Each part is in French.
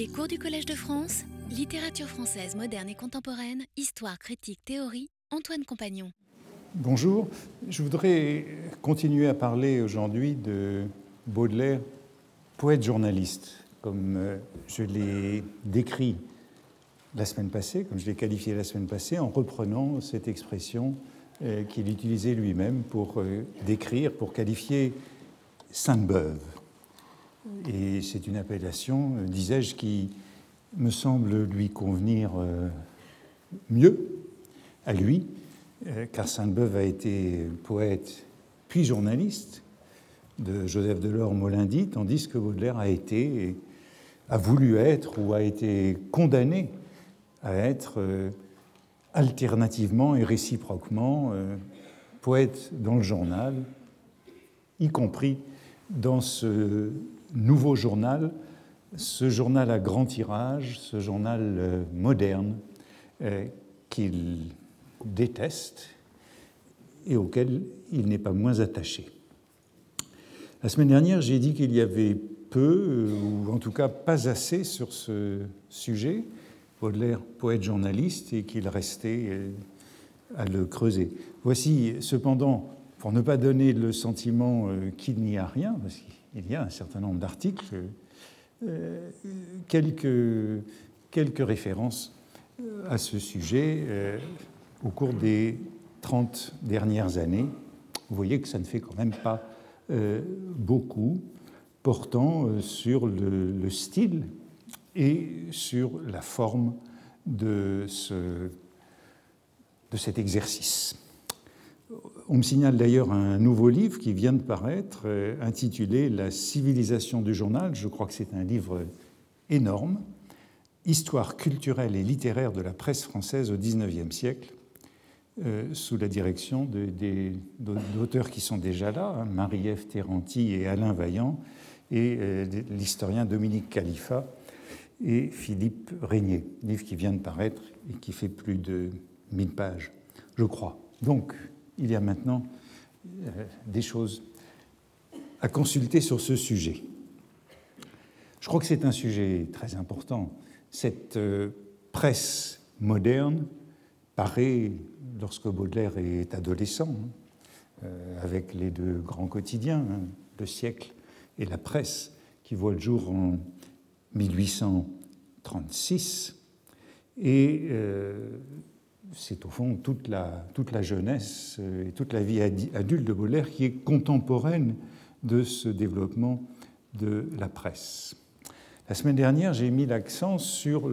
Les cours du Collège de France, littérature française moderne et contemporaine, histoire, critique, théorie, Antoine Compagnon. Bonjour, je voudrais continuer à parler aujourd'hui de Baudelaire, poète journaliste, comme euh, je l'ai décrit la semaine passée, comme je l'ai qualifié la semaine passée, en reprenant cette expression euh, qu'il utilisait lui-même pour euh, décrire, pour qualifier Sainte-Beuve. Et c'est une appellation, euh, disais-je, qui me semble lui convenir mieux à lui, car Sainte-Beuve a été poète puis journaliste de Joseph Delorme au tandis que Baudelaire a été, a voulu être ou a été condamné à être alternativement et réciproquement euh, poète dans le journal, y compris dans ce nouveau journal, ce journal à grand tirage, ce journal euh, moderne euh, qu'il déteste et auquel il n'est pas moins attaché. La semaine dernière, j'ai dit qu'il y avait peu, ou en tout cas pas assez sur ce sujet, Baudelaire, poète journaliste, et qu'il restait euh, à le creuser. Voici cependant, pour ne pas donner le sentiment euh, qu'il n'y a rien, parce qu'il y a un certain nombre d'articles, euh, quelques, quelques références à ce sujet au cours des 30 dernières années. Vous voyez que ça ne fait quand même pas beaucoup, portant sur le style et sur la forme de, ce, de cet exercice. On me signale d'ailleurs un nouveau livre qui vient de paraître, euh, intitulé La civilisation du journal. Je crois que c'est un livre énorme, Histoire culturelle et littéraire de la presse française au XIXe siècle, euh, sous la direction d'auteurs qui sont déjà là, hein, Marie-Ève Terranti et Alain Vaillant, et euh, l'historien Dominique Khalifa, et Philippe Régnier, livre qui vient de paraître et qui fait plus de 1000 pages, je crois. Donc, il y a maintenant euh, des choses à consulter sur ce sujet. Je crois que c'est un sujet très important. Cette euh, presse moderne paraît, lorsque Baudelaire est adolescent, hein, euh, avec les deux grands quotidiens, hein, le siècle et la presse, qui voit le jour en 1836. Et c'est au fond toute la, toute la jeunesse euh, et toute la vie adulte de Baudelaire qui est contemporaine de ce développement de la presse. La semaine dernière, j'ai mis l'accent sur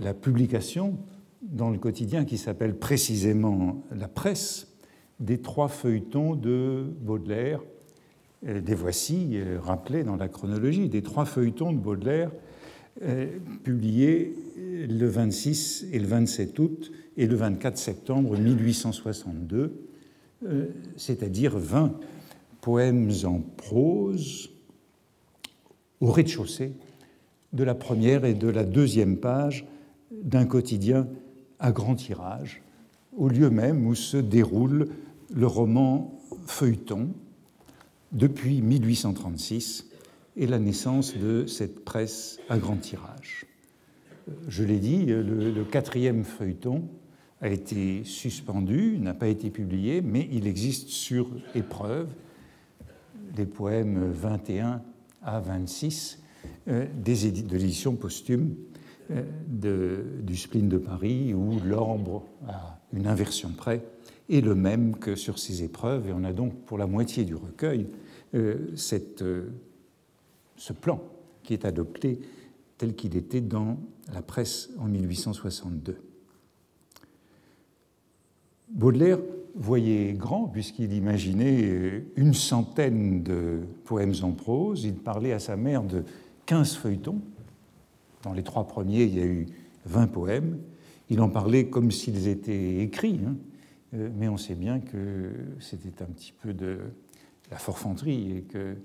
la publication dans le quotidien qui s'appelle précisément La Presse des trois feuilletons de Baudelaire euh, des voici euh, rappelés dans la chronologie, des trois feuilletons de Baudelaire euh, publiés le 26 et le 27 août et le 24 septembre 1862, c'est-à-dire 20 poèmes en prose au rez-de-chaussée de la première et de la deuxième page d'un quotidien à grand tirage, au lieu même où se déroule le roman feuilleton depuis 1836 et la naissance de cette presse à grand tirage. Je l'ai dit, le, quatrième feuilleton a été suspendu, n'a pas été publié, mais il existe sur épreuve les poèmes 21 à 26 euh, des de l'édition posthume euh, du spleen de Paris, où l'orbre, à une inversion près, est le même que sur ces épreuves, et on a donc pour la moitié du recueil euh, cette, euh, ce plan qui est adopté tel qu'il était dans la presse en 1862. Baudelaire voyait grand puisqu'il imaginait euh, une centaine de poèmes en prose. Il parlait à sa mère de 15 feuilletons. Dans les trois premiers, il y a eu 20 poèmes. Il en parlait comme s'ils étaient écrits, hein. mais on sait bien que c'était un petit peu de, la forfanterie et qu'il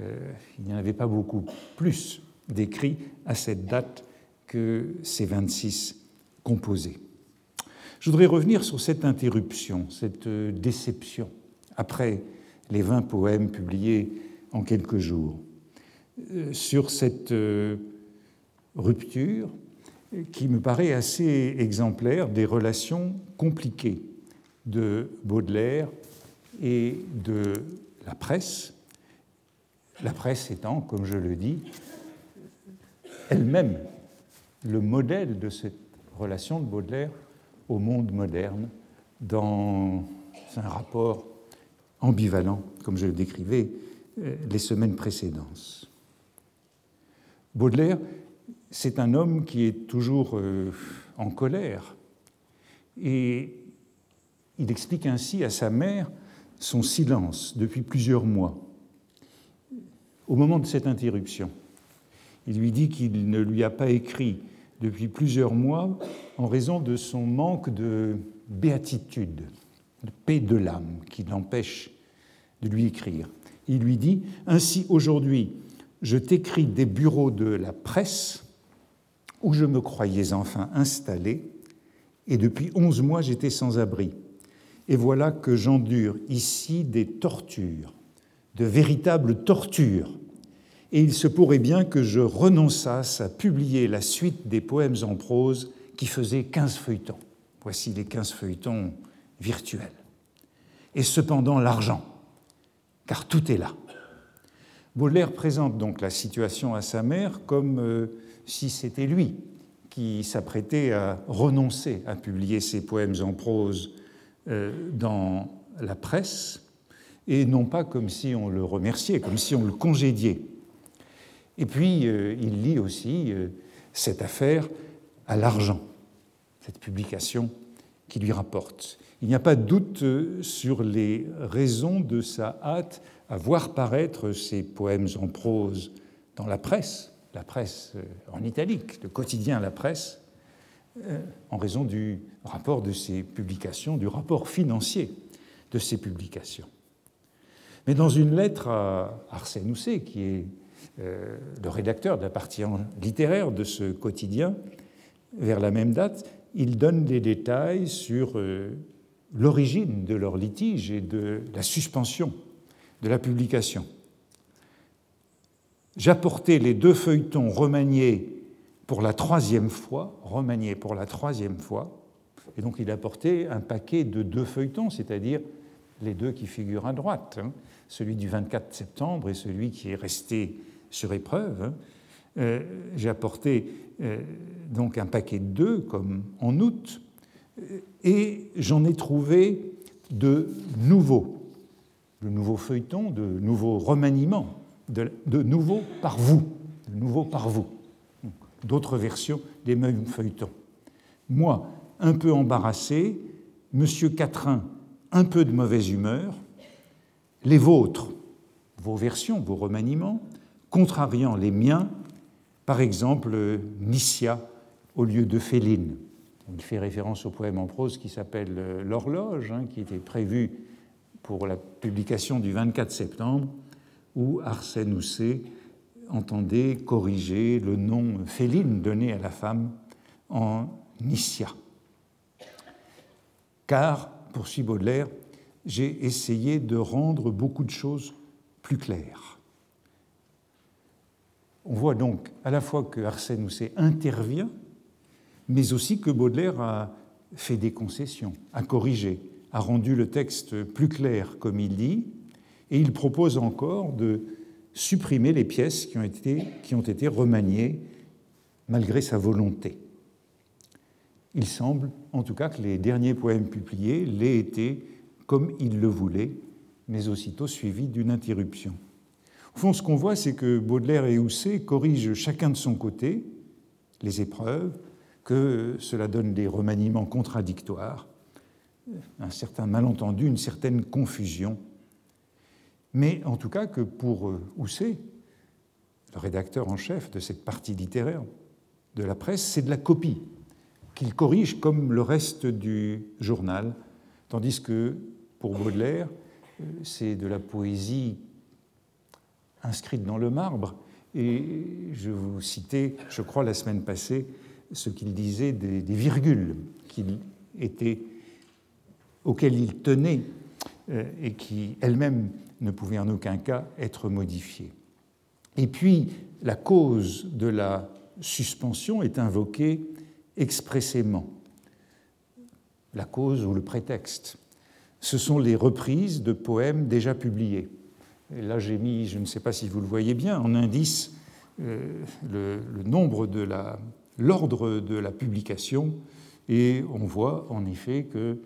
euh, n'y en avait pas beaucoup plus d'écrits à cette date que ces 26 composés. Je voudrais revenir sur cette interruption, cette déception, après les 20 poèmes publiés en quelques jours, euh, sur cette euh, rupture qui me paraît assez exemplaire des relations compliquées de Baudelaire et de la presse, la presse étant, comme je le dis, elle-même le modèle de cette relation de Baudelaire au monde moderne dans un rapport ambivalent, comme je le décrivais euh, les semaines précédentes. Baudelaire, c'est un homme qui est toujours euh, en colère et il explique ainsi à sa mère son silence depuis plusieurs mois. Au moment de cette interruption, il lui dit qu'il ne lui a pas écrit depuis plusieurs mois en raison de son manque de béatitude, de paix de l'âme qui l'empêche de lui écrire. Il lui dit Ainsi aujourd'hui, je t'écris des bureaux de la presse où je me croyais enfin installé, et depuis onze mois j'étais sans abri. Et voilà que j'endure ici des tortures, de véritables tortures. Et il se pourrait bien que je renonçasse à publier la suite des poèmes en prose qui faisaient quinze feuilletons. Voici les quinze feuilletons virtuels. Et cependant l'argent, car tout est là. Baudelaire présente donc la situation à sa mère comme euh, si c'était lui qui s'apprêtait à renoncer à publier ses poèmes en prose dans la presse, et non pas comme si on le remerciait, comme si on le congédiait. Et puis, euh, il lit aussi cette affaire à l'argent, cette publication qui lui rapporte. Il n'y a pas de doute sur les raisons de sa hâte à voir paraître ces poèmes en prose dans la presse, la presse euh, en italique, le quotidien La Presse, euh, en raison du rapport de ces publications, du rapport financier de ces publications. Mais dans une lettre à Arsène Housset, qui est euh, le rédacteur de la partie littéraire de ce quotidien, vers la même date, il donne des détails sur l'origine de leur litige et de la suspension de la publication. J'apportais les deux feuilletons remaniés pour la troisième fois, remaniés pour la troisième fois, et donc il apportait un paquet de deux feuilletons, c'est-à-dire les deux qui figurent à droite, hein, celui du 24 septembre et celui qui est resté sur épreuve. Hein. Euh, j'ai apporté euh, donc un paquet de deux, comme en août, et j'en ai trouvé de nouveaux de nouveaux feuilletons, de nouveaux remaniements, de, nouveaux par vous, de nouveaux par vous, d'autres versions des mêmes feuilletons. Moi, un peu embarrassé, Monsieur Quatrain, un peu de mauvaise humeur, les vôtres, vos versions, vos remaniements, contrariant les miens, par exemple Nissia au lieu de Féline. Il fait référence au poème en prose qui s'appelle L'horloge, hein, qui était prévu pour la publication du 24 septembre, où Arsène Housset entendait corriger le nom féline donné à la femme en Nissia. Car, poursuit Baudelaire, j'ai essayé de rendre beaucoup de choses plus claires. On voit donc à la fois que Arsène Housset intervient, mais aussi que Baudelaire a fait des concessions, a corrigé, a rendu le texte plus clair, comme il dit, et il propose encore de supprimer les pièces qui ont été, remaniées malgré sa volonté. Il semble, en tout cas, que les derniers poèmes publiés l'aient été comme il le voulait, mais aussitôt suivis d'une interruption. Au fond, ce qu'on voit, c'est que Baudelaire et Housset corrigent chacun de son côté les épreuves, que cela donne des remaniements contradictoires, un certain malentendu, une certaine confusion. Mais en tout cas que pour euh, Housset, le rédacteur en chef de cette partie littéraire de la presse, c'est de la copie qu'il corrige comme le reste du journal, tandis que pour Baudelaire, euh, c'est de la poésie inscrite dans le marbre. Et je vous citais, je crois, la semaine passée, ce qu'il disait des, virgules qu'il était auxquelles il tenait euh, et qui elles-mêmes ne pouvaient en aucun cas être modifiées. Et puis, la cause de la suspension est invoquée expressément. La cause ou le prétexte, ce sont les reprises de poèmes déjà publiés. Là, j'ai mis, je ne sais pas si vous le voyez bien, en indice euh, le, nombre de la, l'ordre de la publication, et on voit en effet que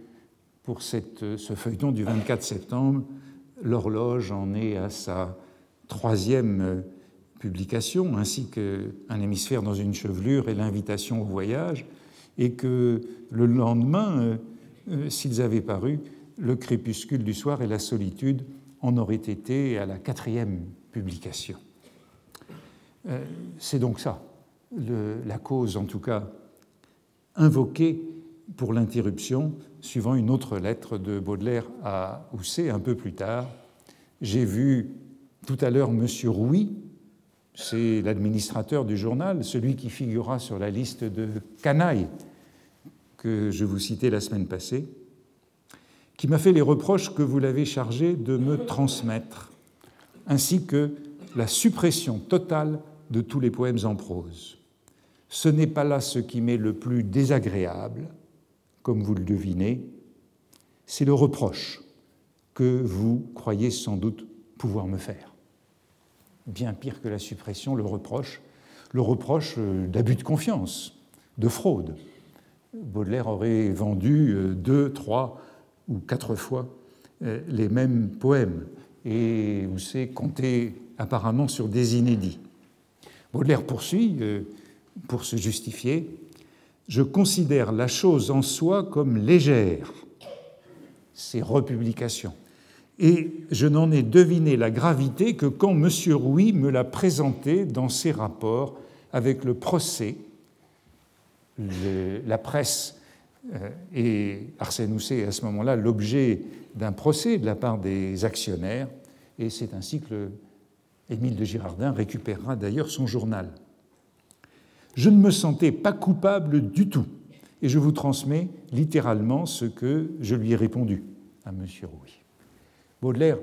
pour ce feuilleton du 24 septembre, l'horloge en est à sa troisième publication, ainsi qu'un hémisphère dans une chevelure et l'invitation au voyage, et que le lendemain, euh, euh, s'ils avaient paru, le crépuscule du soir et la solitude en auraient été à la quatrième publication. Euh, c'est donc ça, la cause en tout cas invoquée pour l'interruption, suivant une autre lettre de Baudelaire à Housset un peu plus tard. J'ai vu tout à l'heure M. Rouy, c'est l'administrateur du journal, celui qui figura sur la liste de canailles que je vous citais la semaine passée, qui m'a fait les reproches que vous l'avez chargé de me transmettre, ainsi que la suppression totale de tous les poèmes en prose. Ce n'est pas là ce qui m'est le plus désagréable, comme vous le devinez, c'est le reproche que vous croyez sans doute pouvoir me faire. Bien pire que la suppression, le reproche, le reproche euh, d'abus de confiance, de fraude. Baudelaire aurait vendu euh, deux, trois ou quatre fois euh, les mêmes poèmes et vous savez compté apparemment sur des inédits. Baudelaire poursuit pour se justifier Je considère la chose en soi comme légère, ces republications et je n'en ai deviné la gravité que quand M. Rouy me l'a présenté dans ses rapports avec le procès. la presse euh, et Arsène Housset est à ce moment-là l'objet d'un procès de la part des actionnaires, et c'est ainsi que Émile de Girardin récupérera d'ailleurs son journal. Je ne me sentais pas coupable du tout, et je vous transmets littéralement ce que je lui ai répondu à M. Rouy. Baudelaire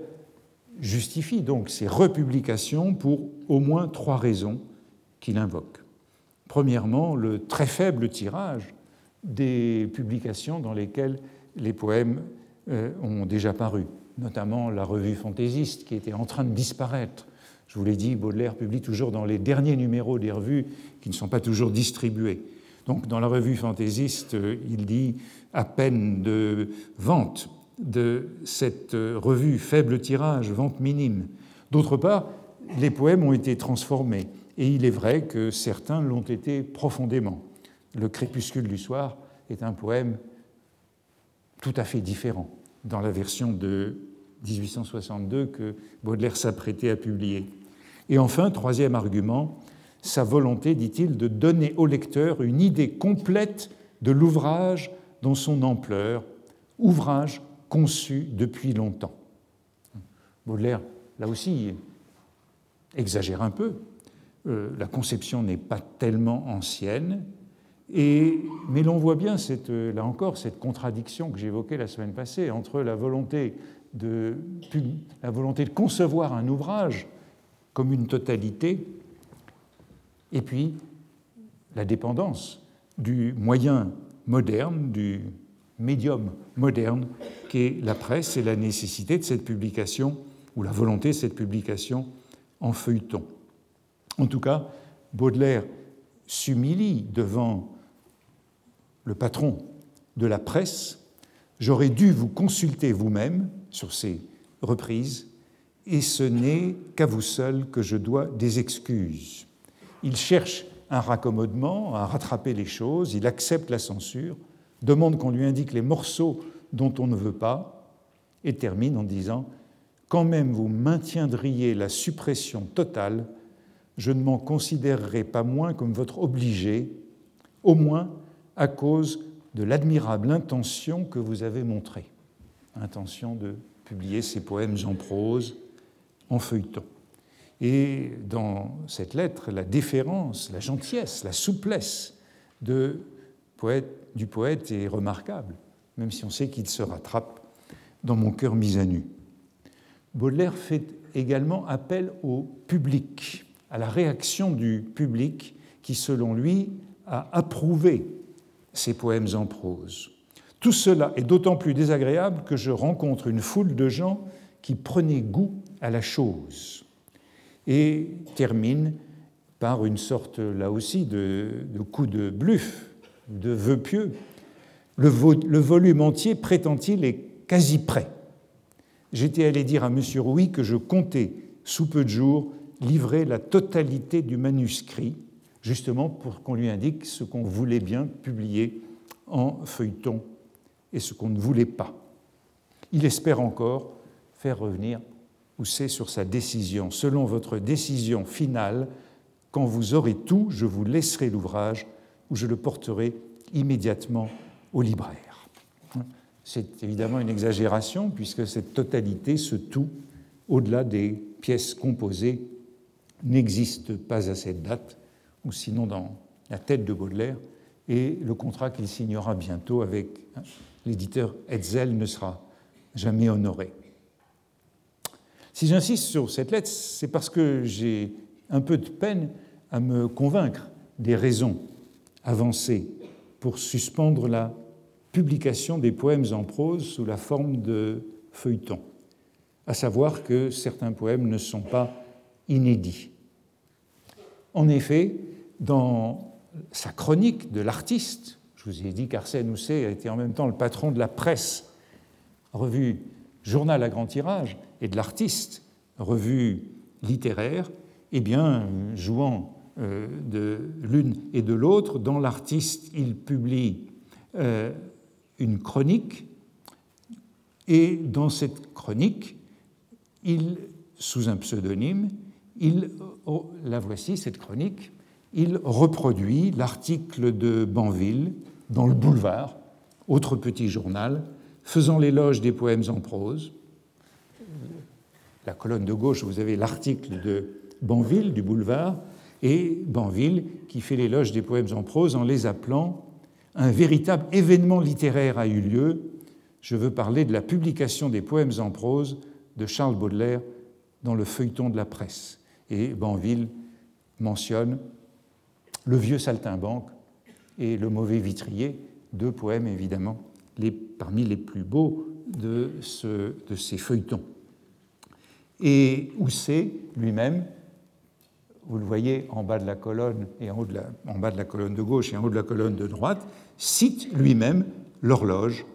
justifie donc ces republications pour au moins trois raisons qu'il invoque. Premièrement, le très faible tirage des publications dans lesquelles les poèmes euh, ont déjà paru, notamment la revue fantaisiste qui était en train de disparaître. Je vous l'ai dit, Baudelaire publie toujours dans les derniers numéros des revues qui ne sont pas toujours distribués. Donc dans la revue fantaisiste, euh, il dit à peine de vente de cette revue Faible tirage, vente minime. D'autre part, les poèmes ont été transformés, et il est vrai que certains l'ont été profondément. Le crépuscule du soir est un poème tout à fait différent dans la version de 1862 que Baudelaire s'apprêtait à publier. Et enfin, troisième argument, sa volonté, dit-il, de donner au lecteur une idée complète de l'ouvrage dans son ampleur, ouvrage conçu depuis longtemps. Baudelaire, là aussi, exagère un peu. Euh, la conception n'est pas tellement ancienne, et, mais l'on voit bien, cette, là encore, cette contradiction que j'évoquais la semaine passée entre la volonté, de, la volonté de concevoir un ouvrage comme une totalité et puis la dépendance du moyen moderne, du médium moderne qu'est la presse et la nécessité de cette publication, ou la volonté de cette publication en feuilleton. En tout cas, Baudelaire s'humilie devant le patron de la presse. J'aurais dû vous consulter vous-même sur ces reprises, et ce n'est qu'à vous seul que je dois des excuses. Il cherche un raccommodement, à rattraper les choses, il accepte la censure, demande qu'on lui indique les morceaux dont on ne veut pas, et termine en disant Quand même vous maintiendriez la suppression totale, je ne m'en considérerai pas moins comme votre obligé, au moins à cause de l'admirable intention que vous avez montrée, intention de publier ces poèmes en prose, en feuilleton. Et dans cette lettre, la déférence, la gentillesse, la souplesse du poète est remarquable, même si on sait qu'il se rattrape dans mon cœur mis à nu. Baudelaire fait également appel au public, à la réaction du public qui, selon lui, a approuvé ses poèmes en prose. Tout cela est d'autant plus désagréable que je rencontre une foule de gens qui prenaient goût à la chose et termine par une sorte, là aussi, de, coup de bluff, de vœu pieux. Le, le volume entier, prétend-il, est quasi prêt. J'étais allé dire à M. Rouy que je comptais, sous peu de jours, livrer la totalité du manuscrit, justement pour qu'on lui indique ce qu'on voulait bien publier en feuilleton et ce qu'on ne voulait pas. Il espère encore faire revenir Housset sur sa décision. Selon votre décision finale, quand vous aurez tout, je vous laisserai l'ouvrage ou je le porterai immédiatement au libraire. C'est évidemment une exagération puisque cette totalité, ce tout, au-delà des pièces composées, n'existe pas à cette date, ou sinon dans la tête de Baudelaire, et le contrat qu'il signera bientôt avec l'éditeur Hetzel ne sera jamais honoré. Si j'insiste sur cette lettre, c'est parce que j'ai un peu de peine à me convaincre des raisons avancées pour suspendre la publication des poèmes en prose sous la forme de feuilletons, à savoir que certains poèmes ne sont pas inédits. En effet, dans sa chronique de l'artiste, vous ai dit qu'Arsène Housset a été en même temps le patron de la presse, revue Journal à grand tirage, et de l'artiste, revue littéraire, eh bien, jouant euh, de l'une et de l'autre, dans l'artiste, il publie euh, une chronique, et dans cette chronique, il, sous un pseudonyme, il, oh, la voici, cette chronique, il reproduit l'article de Banville dans le Boulevard, autre petit journal, faisant l'éloge des poèmes en prose. La colonne de gauche, vous avez l'article de Banville du Boulevard, et Banville qui fait l'éloge des poèmes en prose en les appelant un véritable événement littéraire a eu lieu. Je veux parler de la publication des poèmes en prose de Charles Baudelaire dans le feuilleton de la presse. Et Banville mentionne Le vieux saltimbanque et Le mauvais vitrier, deux poèmes évidemment parmi les plus beaux de, ce, de ces feuilletons. Et Housset lui-même, vous le voyez en bas de la colonne et en, haut de la, en bas de la colonne de gauche et en haut de la colonne de droite, cite lui-même l'horloge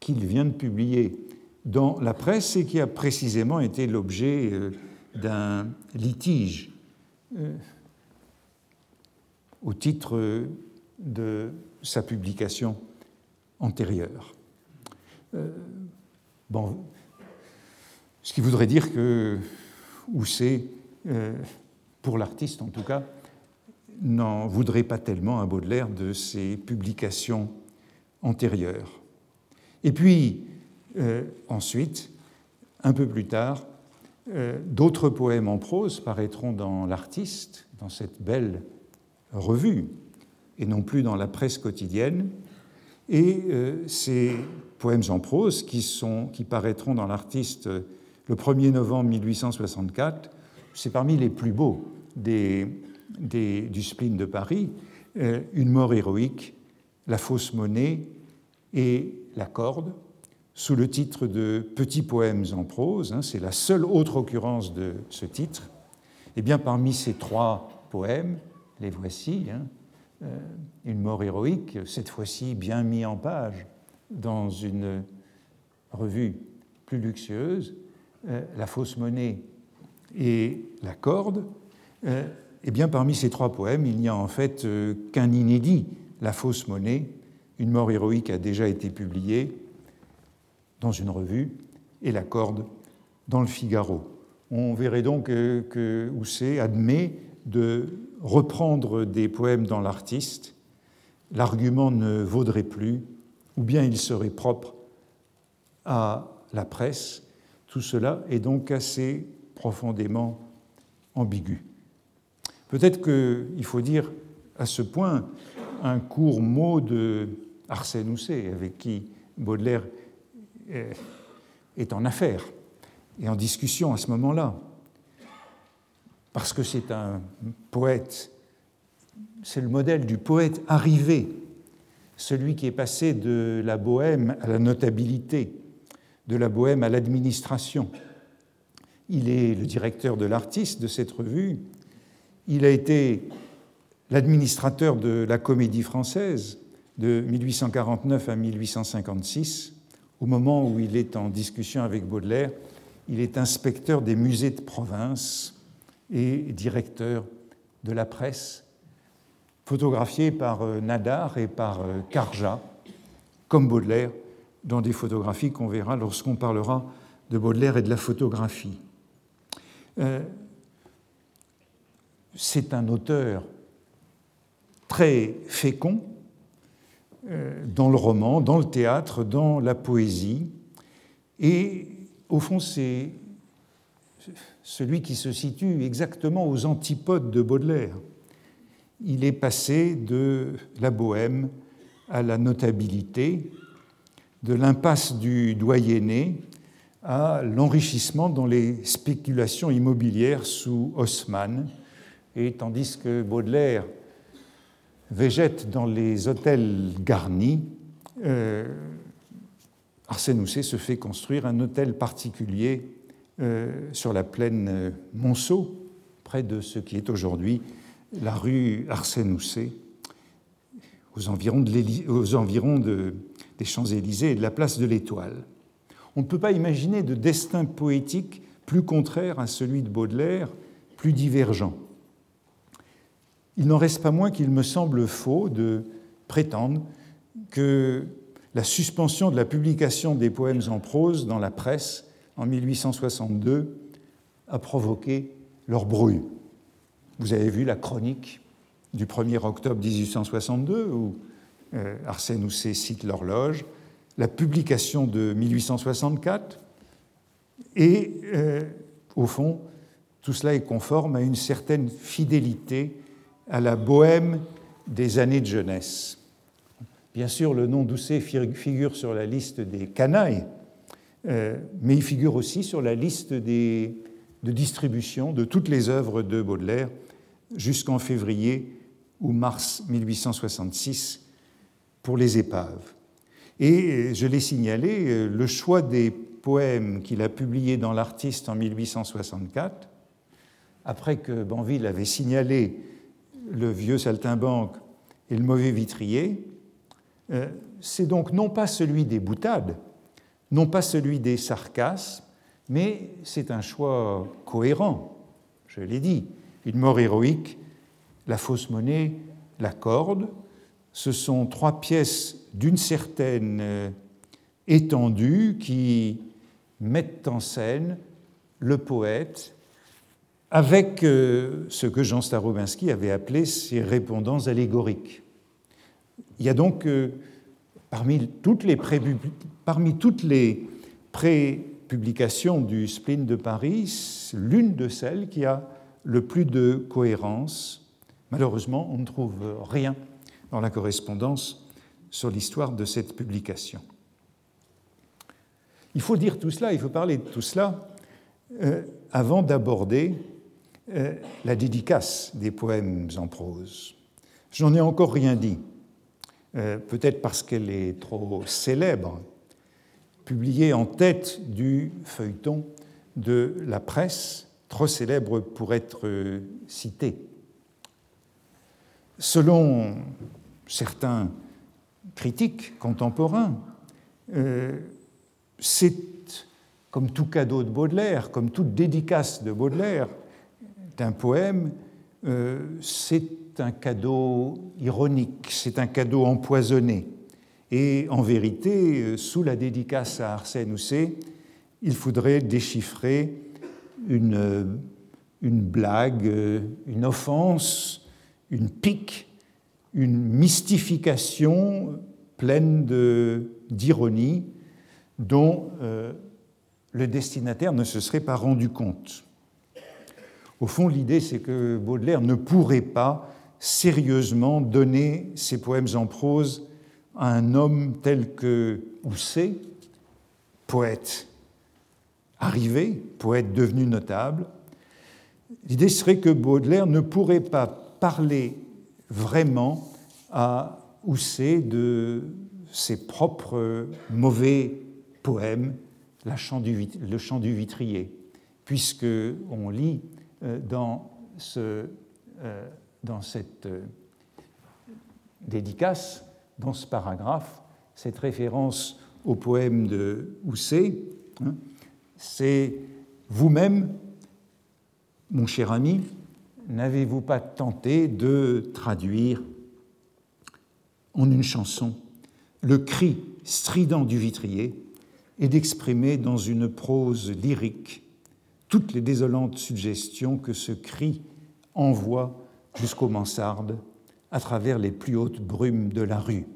qu'il vient de publier dans la presse et qui a précisément été l'objet euh, d'un litige euh, au titre de sa publication antérieure. Euh, bon, ce qui voudrait dire que Housset, euh, pour l'artiste en tout cas, n'en voudrait pas tellement à Baudelaire de ses publications antérieures. Et puis, euh, ensuite, un peu plus tard, d'autres poèmes en prose paraîtront dans L'Artiste, dans cette belle revue, et non plus dans la presse quotidienne, et euh, ces poèmes en prose, qui, sont, paraîtront dans l'artiste le 1er novembre 1864, c'est parmi les plus beaux des, du spleen de Paris, euh, Une mort héroïque, La fausse monnaie et La corde, sous le titre de Petits poèmes en prose. Hein, c'est la seule autre occurrence de ce titre. Et eh bien, parmi ces trois poèmes, les voici. Hein, euh, une mort héroïque, cette fois-ci bien mis en page dans une revue plus luxueuse, euh, La fausse monnaie et La corde. Euh, eh bien, parmi ces trois poèmes, il n'y a en fait qu'un inédit, La fausse monnaie. Une mort héroïque a déjà été publiée dans une revue, et La corde dans le Figaro. On verrait donc que Housset admet de reprendre des poèmes dans l'artiste, l'argument ne vaudrait plus, ou bien il serait propre à la presse. Tout cela est donc assez profondément ambigu. Peut-être qu'il faut dire à ce point un court mot de Arsène Housset, avec qui Baudelaire est en affaire et en discussion à ce moment-là parce que c'est un poète c'est le modèle du poète arrivé, celui qui est passé de la bohème à la notabilité, de la bohème à l'administration. Il est le directeur de l'artiste de cette revue. Il a été l'administrateur de la comédie française de 1849 à 1856. Au moment où il est en discussion avec Baudelaire, il est inspecteur des musées de province et directeur de la presse, photographié par euh, Nadar et par euh, Carja, comme Baudelaire, dans des photographies qu'on verra lorsqu'on parlera de Baudelaire et de la photographie. Euh, c'est un auteur très fécond dans le roman, dans le théâtre, dans la poésie, et au fond, c'est celui qui se situe exactement aux antipodes de Baudelaire. Il est passé de la bohème à la notabilité, de l'impasse du doyenné à l'enrichissement dans les spéculations immobilières sous Haussmann, et tandis que Baudelaire végète dans les hôtels garnis, euh, Arsène Housset se fait construire un hôtel particulier euh, sur la plaine euh, Monceau, près de ce qui est aujourd'hui la rue Arsène Housset, aux environs, des Champs-Élysées et de la place de l'Étoile. On ne peut pas imaginer de destin poétique plus contraire à celui de Baudelaire, plus divergent. Il n'en reste pas moins qu'il me semble faux de prétendre que la suspension de la publication des poèmes en prose dans la presse en 1862 a provoqué leur bruit. Vous avez vu la chronique du 1er octobre 1862 où euh, Arsène Housset cite l'horloge, la publication de 1864 et euh, au fond, tout cela est conforme à une certaine fidélité à la bohème des années de jeunesse. Bien sûr, le nom d'Ousset figure sur la liste des canailles, euh, mais il figure aussi sur la liste de distribution de toutes les œuvres de Baudelaire jusqu'en février ou mars 1866 pour les épaves. Et je l'ai signalé, euh, le choix des poèmes qu'il a publiés dans l'Artiste en 1864, après que Banville avait signalé le vieux saltimbanque et le mauvais vitrier, euh, c'est donc non pas celui des boutades, non pas celui des sarcasmes, mais c'est un choix cohérent, je l'ai dit. Une mort héroïque, la fausse monnaie, la corde, ce sont trois pièces d'une certaine euh, étendue qui mettent en scène le poète avec euh, ce que Jean Starobinski avait appelé ses répondants allégoriques. Il y a donc, euh, parmi toutes les, parmi toutes les pré-publications du spleen de Paris, l'une de celles qui a le plus de cohérence. Malheureusement, on ne trouve rien dans la correspondance sur l'histoire de cette publication. Il faut dire tout cela, il faut parler de tout cela euh, avant d'aborder euh, la dédicace des poèmes en prose. Je n'en ai encore rien dit. Euh, peut-être parce qu'elle est trop célèbre, publiée en tête du feuilleton de la presse, trop célèbre pour être euh, citée. Selon certains critiques contemporains, euh, c'est comme tout cadeau de Baudelaire, comme toute dédicace de Baudelaire d'un poème, c'est un cadeau ironique, c'est un cadeau empoisonné. Et en vérité, euh, sous la dédicace à Arsène Housset, il faudrait déchiffrer une, euh, une blague, euh, une offense, une pique, une mystification pleine d'ironie dont le destinataire ne se serait pas rendu compte. Au fond, l'idée, c'est que Baudelaire ne pourrait pas sérieusement donner ses poèmes en prose à un homme tel que Housset, poète arrivé, poète devenu notable. L'idée serait que Baudelaire ne pourrait pas parler vraiment à Housset de ses propres mauvais poèmes, le chant du vitrier, puisque on lit euh, dans, ce, euh, dans cette euh, dédicace, dans ce paragraphe, cette référence au poème de Housset, hein, c'est vous-même, mon cher ami, n'avez-vous pas tenté de traduire en une chanson le cri strident du vitrier et d'exprimer dans une prose lyrique toutes les désolantes suggestions que ce cri envoie jusqu'aux mansardes à travers les plus hautes brumes de la rue.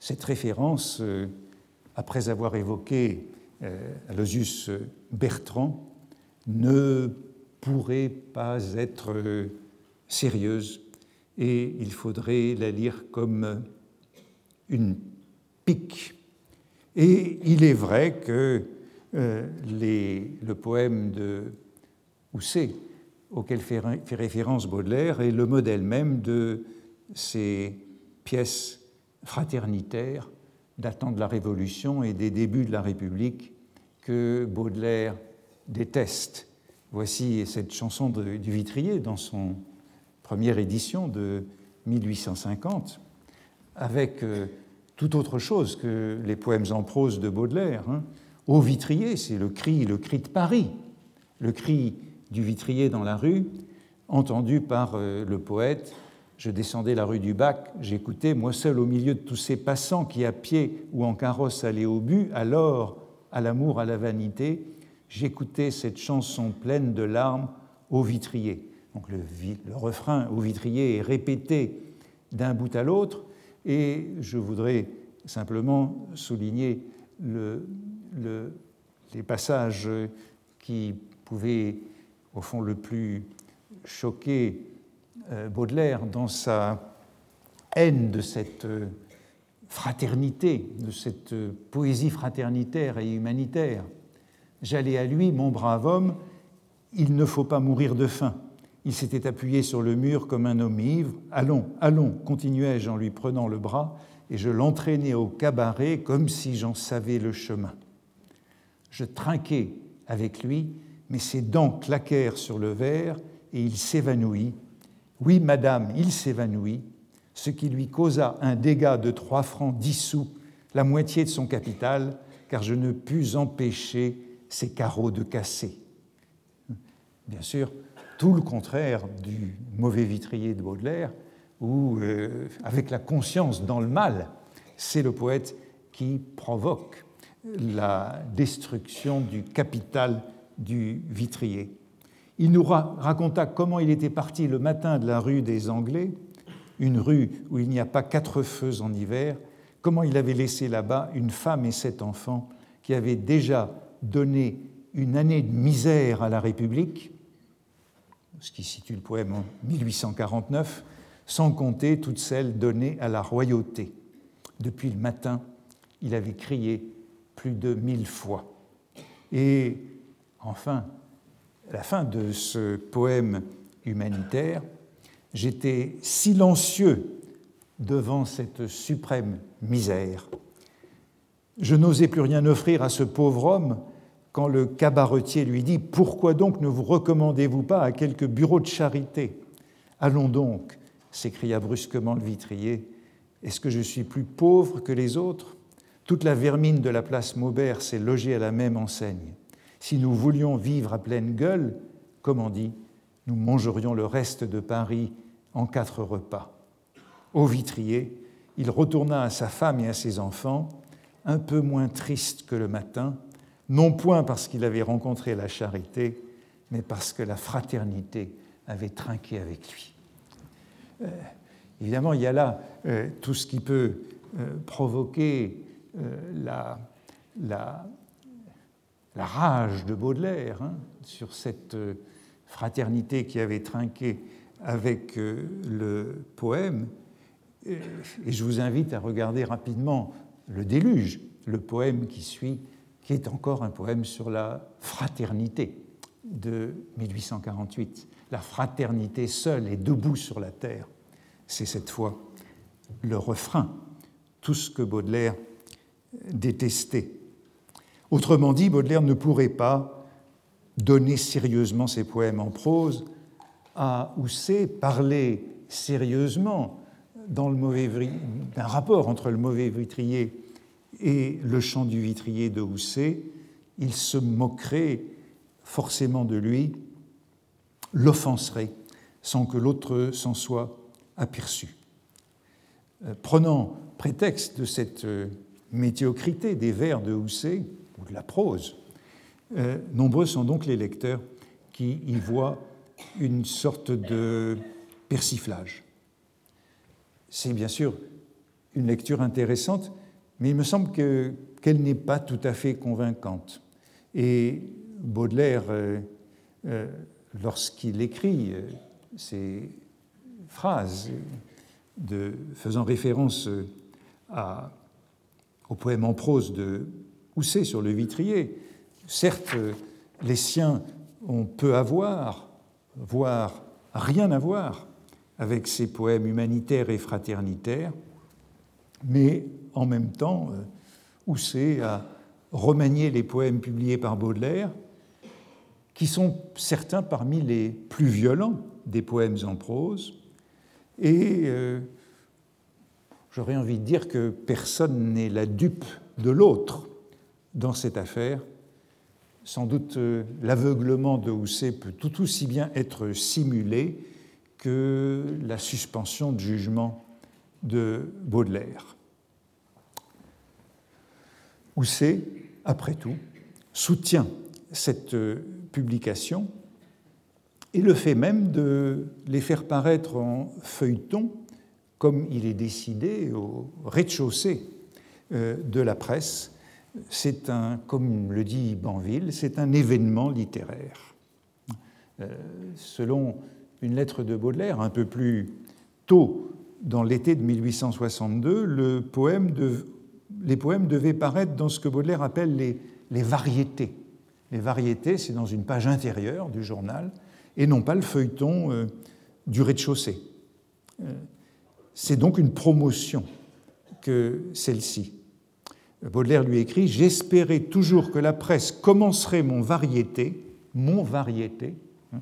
Cette référence, euh, après avoir évoqué euh, Aloysius Bertrand, ne pourrait pas être euh, sérieuse et il faudrait la lire comme une pique. Et il est vrai que le poème de Housset, auquel fait, référence Baudelaire, est le modèle même de ces pièces fraternitaires datant de la Révolution et des débuts de la République que Baudelaire déteste. Voici cette chanson du Vitrier dans son première édition de 1850, avec euh, tout autre chose que les poèmes en prose de Baudelaire. Hein. Au vitrier, c'est le cri, le cri de Paris, le cri du vitrier dans la rue, entendu par euh, le poète. Je descendais la rue du Bac, j'écoutais, moi seul au milieu de tous ces passants qui à pied ou en carrosse allaient au but, alors à l'amour, à la vanité, j'écoutais cette chanson pleine de larmes au vitrier. Donc le, refrain au vitrier est répété d'un bout à l'autre, et je voudrais simplement souligner le, les passages qui pouvaient, au fond, le plus choquer euh, Baudelaire dans sa haine de cette euh, fraternité, de cette euh, poésie fraternitaire et humanitaire. J'allais à lui, mon brave homme, il ne faut pas mourir de faim. Il s'était appuyé sur le mur comme un homme ivre. Allons, allons, continuai-je en lui prenant le bras, et je l'entraînais au cabaret comme si j'en savais le chemin. Je trinquai avec lui, mais ses dents claquèrent sur le verre et il s'évanouit. Oui, madame, il s'évanouit, ce qui lui causa un dégât de trois francs dix sous, la moitié de son capital, car je ne pus empêcher ses carreaux de casser. Bien sûr, tout le contraire du mauvais vitrier de Baudelaire, où, euh, avec la conscience dans le mal, c'est le poète qui provoque la destruction du capital du vitrier. Il nous raconta comment il était parti le matin de la rue des Anglais, une rue où il n'y a pas quatre feux en hiver, comment il avait laissé là-bas une femme et sept enfants qui avaient déjà donné une année de misère à la République, ce qui situe le poème en 1849, sans compter toutes celles données à la royauté. Depuis le matin, il avait crié plus de mille fois. Et enfin, la fin de ce poème humanitaire, j'étais silencieux devant cette suprême misère. Je n'osais plus rien offrir à ce pauvre homme quand le cabaretier lui dit Pourquoi donc ne vous recommandez-vous pas à quelque bureau de charité Allons donc, s'écria brusquement le vitrier. Est-ce que je suis plus pauvre que les autres? Toute la vermine de la place Maubert s'est logée à la même enseigne. Si nous voulions vivre à pleine gueule, comme on dit, nous mangerions le reste de Paris en quatre repas. Au vitrier, il retourna à sa femme et à ses enfants, un peu moins triste que le matin, non point parce qu'il avait rencontré la charité, mais parce que la fraternité avait trinqué avec lui. Euh, évidemment, il y a là euh, tout ce qui peut euh, provoquer la, la, rage de Baudelaire hein, sur cette euh, fraternité qui avait trinqué avec euh, le poème. Et je vous invite à regarder rapidement Le Déluge, le poème qui suit, qui est encore un poème sur la fraternité de 1848. La fraternité seule est debout sur la terre. c'est cette fois le refrain, tout ce que Baudelaire détestait. Autrement dit, Baudelaire ne pourrait pas donner sérieusement ses poèmes en prose à Housset, parler sérieusement dans le mauvais d'un rapport entre le mauvais vitrier et le chant du vitrier de Housset, il se moquerait forcément de lui, l'offenserait sans que l'autre s'en soit aperçu. Euh, prenant prétexte de cette euh, médiocrité des vers de Housset, ou de la prose, euh, nombreux sont donc les lecteurs qui y voient une sorte de persiflage. C'est bien sûr une lecture intéressante, mais il me semble qu'elle n'est pas tout à fait convaincante. Et Baudelaire, euh, euh, lorsqu'il écrit ces phrases faisant référence au poème en prose de Housset sur le vitrier, certes, les siens ont peu à voir, voire rien à voir avec ces poèmes humanitaires et fraternitaires, mais en même temps, Housset a remanié les poèmes publiés par Baudelaire, qui sont certains parmi les plus violents des poèmes en prose, et euh, j'aurais envie de dire que personne n'est la dupe de l'autre dans cette affaire. Sans doute euh, l'aveuglement de Housset peut tout aussi bien être simulé que la suspension de jugement de Baudelaire. Housset, après tout, soutient cette publication et le fait même de les faire paraître en feuilleton, comme il est décidé au rez-de-chaussée euh, de la presse. C'est un, comme le dit Banville, c'est un événement littéraire. Euh, selon une lettre de Baudelaire, un peu plus tôt dans l'été de 1862, le poème de, les poèmes devaient paraître dans ce que Baudelaire appelle les, les variétés. Les variétés, c'est dans une page intérieure du journal, et non pas le feuilleton euh, du rez-de-chaussée. Euh, c'est donc une promotion que celle-ci. Baudelaire lui écrit J'espérais toujours que la presse commencerait mon variété, mon variété, hein,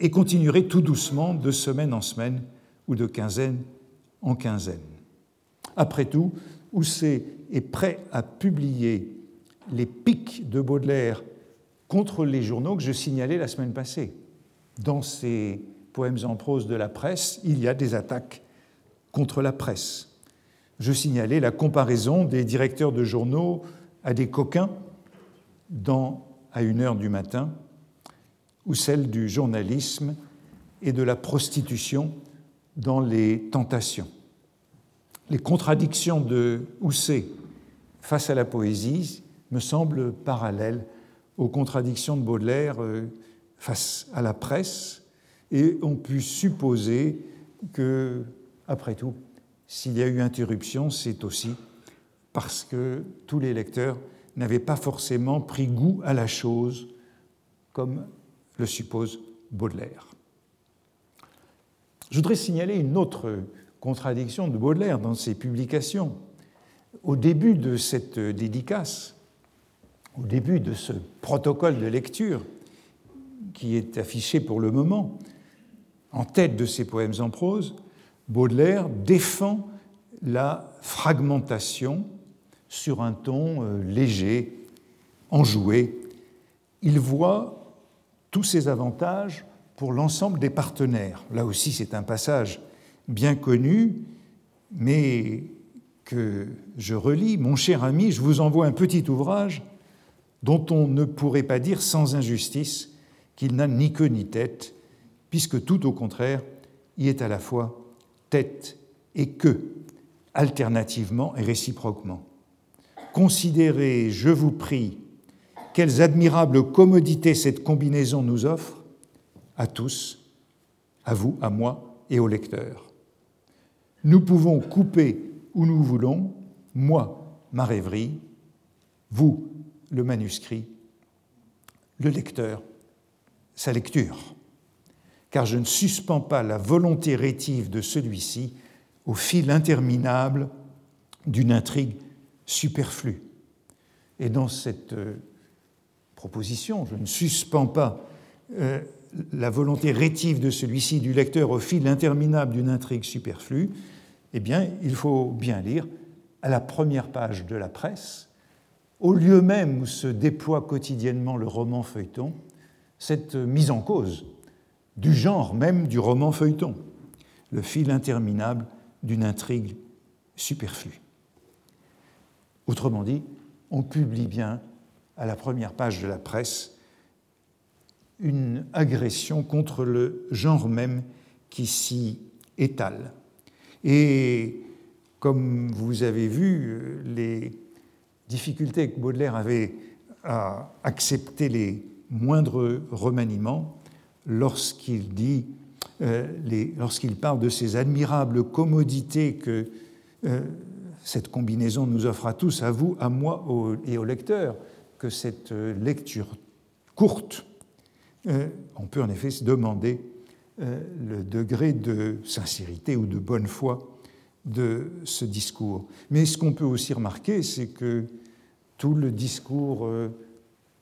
et continuerait tout doucement de semaine en semaine ou de quinzaine en quinzaine. Après tout, Housset est prêt à publier les pics de Baudelaire contre les journaux que je signalais la semaine passée? Dans ces poèmes en prose de la presse, il y a des attaques contre la presse. Je signalais la comparaison des directeurs de journaux à des coquins dans À une heure du matin, ou celle du journalisme et de la prostitution dans les tentations. Les contradictions de Housset face à la poésie me semble parallèle aux contradictions de Baudelaire euh, face à la presse, et on peut supposer que, après tout, s'il y a eu interruption, c'est aussi parce que tous les lecteurs n'avaient pas forcément pris goût à la chose, comme le suppose Baudelaire. Je voudrais signaler une autre contradiction de Baudelaire dans ses publications. Au début de cette dédicace, au début de ce protocole de lecture qui est affiché pour le moment, en tête de ses poèmes en prose, Baudelaire défend la fragmentation sur un ton euh, léger, enjoué. Il voit tous ces avantages pour l'ensemble des partenaires. Là aussi, c'est un passage bien connu, mais que je relis. Mon cher ami, je vous envoie un petit ouvrage dont on ne pourrait pas dire sans injustice qu'il n'a ni queue ni tête, puisque tout au contraire y est à la fois tête et queue, alternativement et réciproquement. Considérez, je vous prie, quelles admirables commodités cette combinaison nous offre, à tous, à vous, à moi et au lecteur. Nous pouvons couper où nous voulons, moi, ma rêverie, vous, le manuscrit, le lecteur, sa lecture. Car je ne suspends pas la volonté rétive de celui-ci au fil interminable d'une intrigue superflue. Et dans cette euh, proposition, je ne suspends pas euh, la volonté rétive de celui-ci du lecteur au fil interminable d'une intrigue superflue, eh bien, il faut bien lire à la première page de la presse, au lieu même où se déploie quotidiennement le roman feuilleton, cette mise en cause du genre même du roman feuilleton, le fil interminable d'une intrigue superflue. Autrement dit, on publie bien à la première page de la presse une agression contre le genre même qui s'y étale. Et comme vous avez vu, les difficultés que Baudelaire avait à accepter les moindres remaniements lorsqu'il dit, euh, lorsqu'il parle de ces admirables commodités que euh, cette combinaison nous offre à tous, à vous, à moi et au lecteur, que cette euh, lecture courte, on peut en effet se demander le degré de sincérité ou de bonne foi de ce discours. Mais ce qu'on peut aussi remarquer, c'est que tout le discours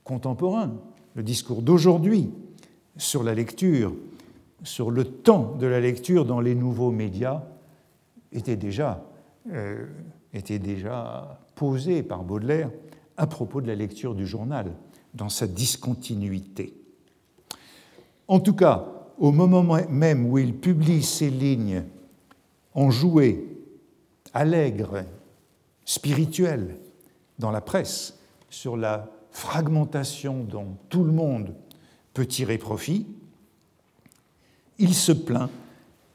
contemporain, le discours d'aujourd'hui sur la lecture, sur le temps de la lecture dans les nouveaux médias, était déjà, euh, était déjà posé par Baudelaire à propos de la lecture du journal, dans sa discontinuité. En tout cas, au moment même où il publie ces lignes enjouées, allègres, spirituelles, dans la presse, sur la fragmentation dont tout le monde tirer profit, il se plaint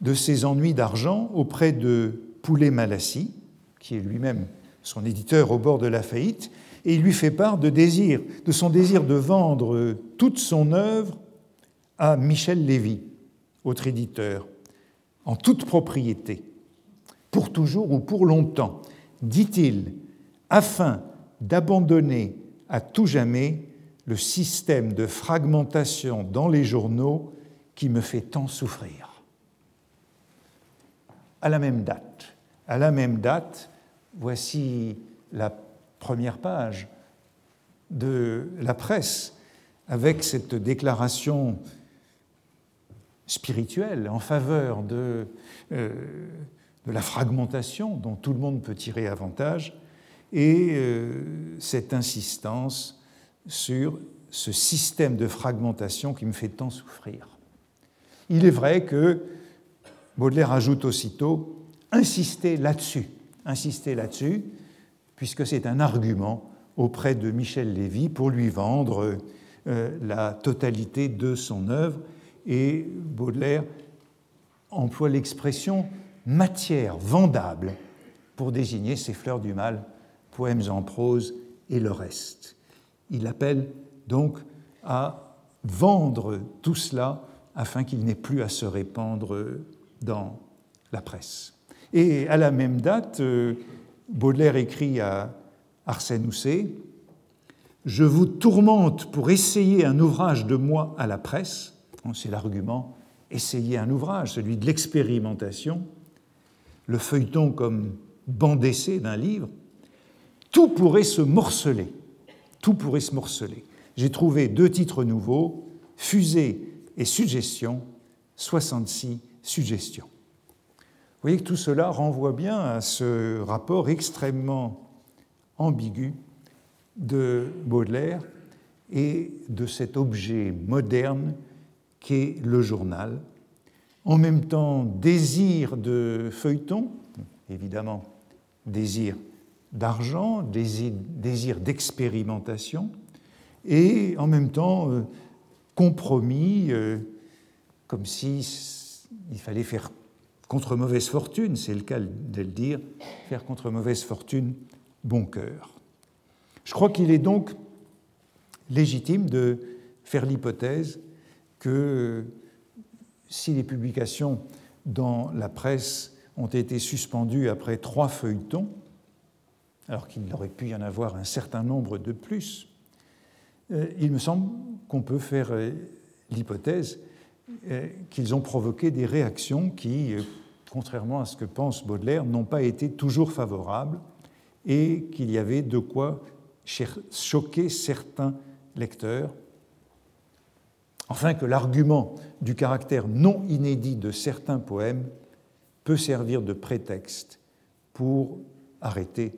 de ses ennuis d'argent auprès de Poulet Malassi, qui est lui-même son éditeur au bord de la faillite, et il lui fait part de, désir, de son désir de vendre toute son œuvre à Michel Lévy, autre éditeur, en toute propriété, pour toujours ou pour longtemps, dit-il, afin d'abandonner à tout jamais le système de fragmentation dans les journaux qui me fait tant souffrir. À la même date, à la même date, voici la première page de la presse avec cette déclaration spirituelle en faveur de, euh, la fragmentation dont tout le monde peut tirer avantage et euh, cette insistance sur ce système de fragmentation qui me fait tant souffrir. Il est vrai que Baudelaire ajoute aussitôt insister là-dessus, insister là-dessus, puisque c'est un argument auprès de Michel Lévy pour lui vendre euh, la totalité de son œuvre, et Baudelaire emploie l'expression matière vendable pour désigner ces fleurs du mal poèmes en prose et le reste. Il appelle donc à vendre tout cela afin qu'il n'ait plus à se répandre dans la presse. Et à la même date, euh, Baudelaire écrit à Arsène Housset Je vous tourmente pour essayer un ouvrage de moi à la presse. C'est l'argument essayer un ouvrage, celui de l'expérimentation, le feuilleton comme bande d'essai d'un livre tout pourrait se morceler. Tout pourrait se morceler. J'ai trouvé deux titres nouveaux, Fusée et Suggestion, 66 suggestions. Vous voyez que tout cela renvoie bien à ce rapport extrêmement ambigu de Baudelaire et de cet objet moderne qu'est le journal. En même temps, désir de feuilleton, évidemment, désir d'argent, désir, d'expérimentation, et en même temps euh, compromis, euh, comme si il fallait faire contre mauvaise fortune, c'est le cas de le dire, faire contre mauvaise fortune bon cœur. Je crois qu'il est donc légitime de faire l'hypothèse que si les publications dans la presse ont été suspendues après trois feuilletons, alors qu'il aurait pu y en avoir un certain nombre de plus, euh, il me semble qu'on peut faire euh, l'hypothèse qu'ils ont provoqué des réactions qui, contrairement à ce que pense Baudelaire, n'ont pas été toujours favorables et qu'il y avait de quoi choquer certains lecteurs, enfin que l'argument du caractère non inédit de certains poèmes peut servir de prétexte pour arrêter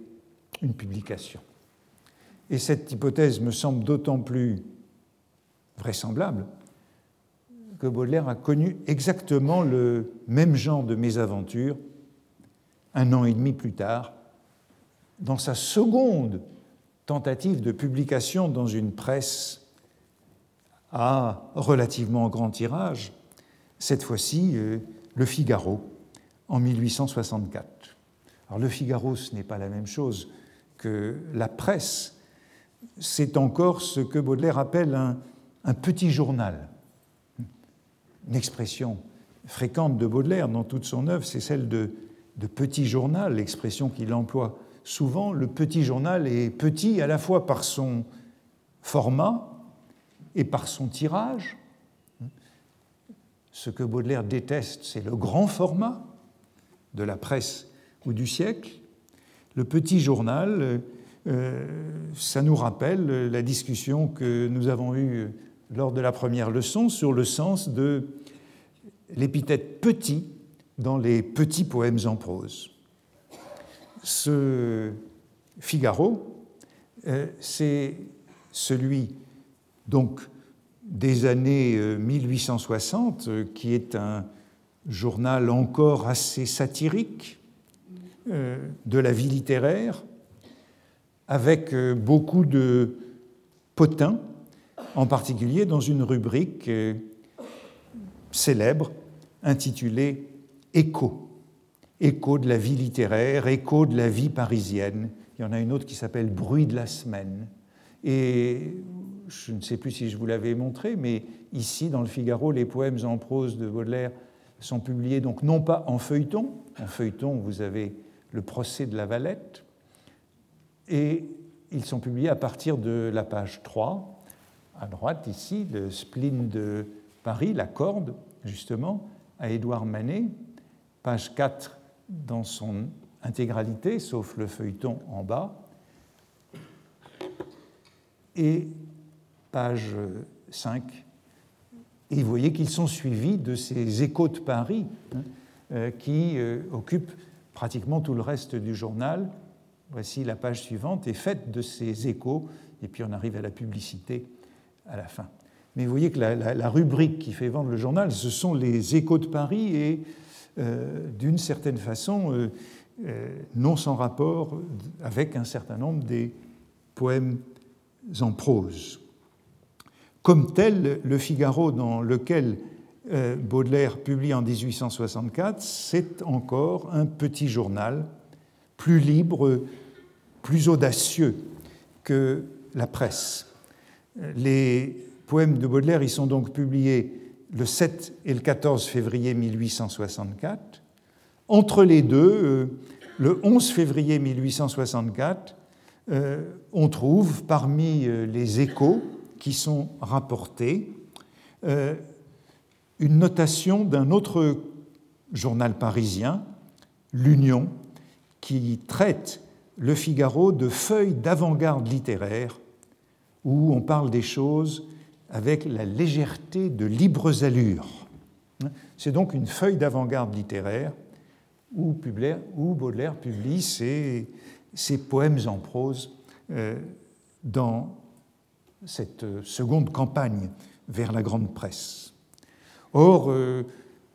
une publication. Et cette hypothèse me semble d'autant plus vraisemblable que Baudelaire a connu exactement le même genre de mésaventure un an et demi plus tard, dans sa seconde tentative de publication dans une presse à relativement grand tirage, cette fois-ci euh, Le Figaro, en 1864. Alors Le Figaro, ce n'est pas la même chose que la presse, c'est encore ce que Baudelaire appelle un, petit journal. Une expression fréquente de Baudelaire dans toute son œuvre, c'est celle de, petit journal, l'expression qu'il emploie souvent, le petit journal est petit à la fois par son format et par son tirage. Ce que Baudelaire déteste, c'est le grand format de la presse ou du siècle. Le petit journal, euh, ça nous rappelle la discussion que nous avons eue lors de la première leçon sur le sens de l'épithète petit dans les petits poèmes en prose. Ce Figaro, euh, c'est celui donc des années 1860, euh, qui est un journal encore assez satirique de la vie littéraire, avec beaucoup de potins, en particulier dans une rubrique célèbre intitulée Écho écho de la vie littéraire, écho de la vie parisienne. Il y en a une autre qui s'appelle Bruit de la semaine. Et je ne sais plus si je vous l'avais montré, mais ici, dans le Figaro, les poèmes en prose de Baudelaire sont publiés donc non pas en feuilleton, en feuilleton vous avez le procès de la Valette, et ils sont publiés à partir de la page 3, à droite ici, le spleen de Paris, la corde, justement, à Édouard Manet, page 4 dans son intégralité, sauf le feuilleton en bas. Et page 5, et vous voyez qu'ils sont suivis de ces échos de Paris hein, euh, qui euh, occupent pratiquement tout le reste du journal. Voici la page suivante est faite de ces échos, et puis on arrive à la publicité à la fin. Mais vous voyez que la, rubrique qui fait vendre le journal, ce sont les échos de Paris et euh, d'une certaine façon euh, euh, non sans rapport avec un certain nombre des poèmes en prose. Comme tel, le Figaro dans lequel Baudelaire publie en 1864, c'est encore un petit journal, plus libre, plus audacieux que la presse. Les poèmes de Baudelaire y sont donc publiés le 7 et le 14 février 1864. Entre les deux, euh, le 11 février 1864, euh, on trouve parmi euh, les échos qui sont rapportés une notation d'un autre journal parisien, l'Union, qui traite le Figaro de feuilles d'avant-garde littéraire où on parle des choses avec la légèreté de libres allures. C'est donc une feuille d'avant-garde littéraire où, Baudelaire publie ses, poèmes en prose euh, dans cette seconde campagne vers la grande presse. Or, euh,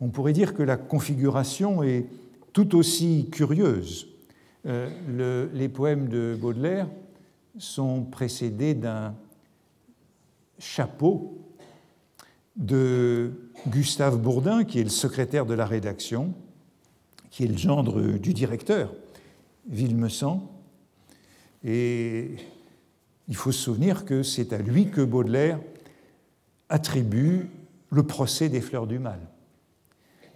on pourrait dire que la configuration est tout aussi curieuse. Euh, les poèmes de Baudelaire sont précédés d'un chapeau de Gustave Bourdin, qui est le secrétaire de la rédaction, qui est le gendre du directeur, Villemessant. Et il faut se souvenir que c'est à lui que Baudelaire attribue le procès des fleurs du mal.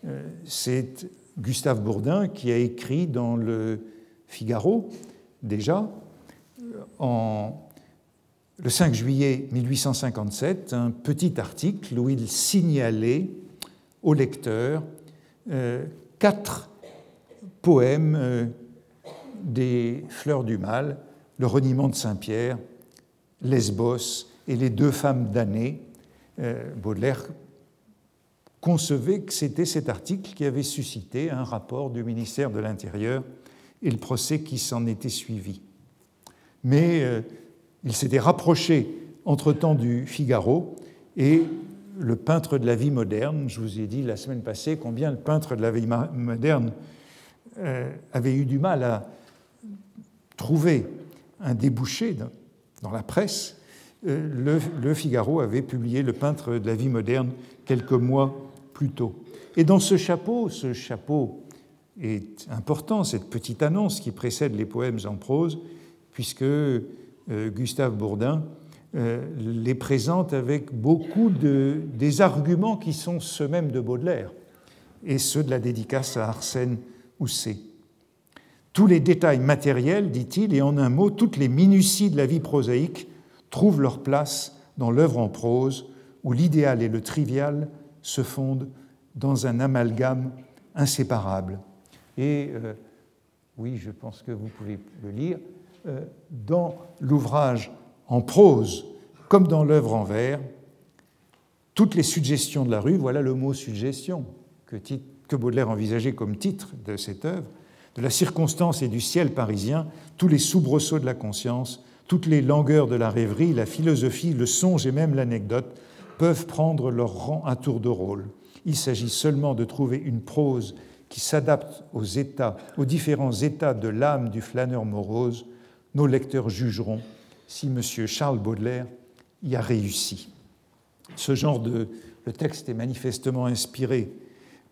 Euh, c'est Gustave Bourdin qui a écrit dans le Figaro, déjà, en le 5 juillet 1857 un petit article où il signalait au lecteur quatre poèmes des Fleurs du Mal, le reniement de Saint-Pierre, Lesbos et les deux femmes damnées. Baudelaire concevait que c'était cet article qui avait suscité un rapport du ministère de l'Intérieur et le procès qui s'en était suivi. Mais euh, il s'était rapproché entre-temps du Figaro et le peintre de la vie moderne, je vous ai dit la semaine passée combien le peintre de la vie moderne euh, avait eu du mal à trouver un débouché dans, la presse, euh, le, le, Figaro avait publié Le peintre de la vie moderne quelques mois Et dans ce chapeau, ce chapeau est important, cette petite annonce qui précède les poèmes en prose, puisque euh, Gustave Bourdin euh, les présente avec beaucoup de, des arguments qui sont ceux mêmes de Baudelaire et ceux de la dédicace à Arsène Housset. Tous les détails matériels, dit-il, et en un mot, toutes les minuties de la vie prosaïque trouvent leur place dans l'œuvre en prose, où l'idéal et le trivial se fondent dans un amalgame inséparable. Et euh, oui, je pense que vous pouvez le lire, euh, dans l'ouvrage en prose comme dans l'œuvre en vers, toutes les suggestions de la rue, voilà le mot suggestion que, que Baudelaire envisageait comme titre de cette œuvre, de la circonstance et du ciel parisien, tous les soubresauts de la conscience, toutes les langueurs de la rêverie, la philosophie, le songe et même l'anecdote peuvent prendre leur rang à tour de rôle. Il s'agit seulement de trouver une prose qui s'adapte aux états, aux différents états de l'âme du flâneur morose. Nos lecteurs jugeront si M. Charles Baudelaire y a réussi. Ce genre de le texte est manifestement inspiré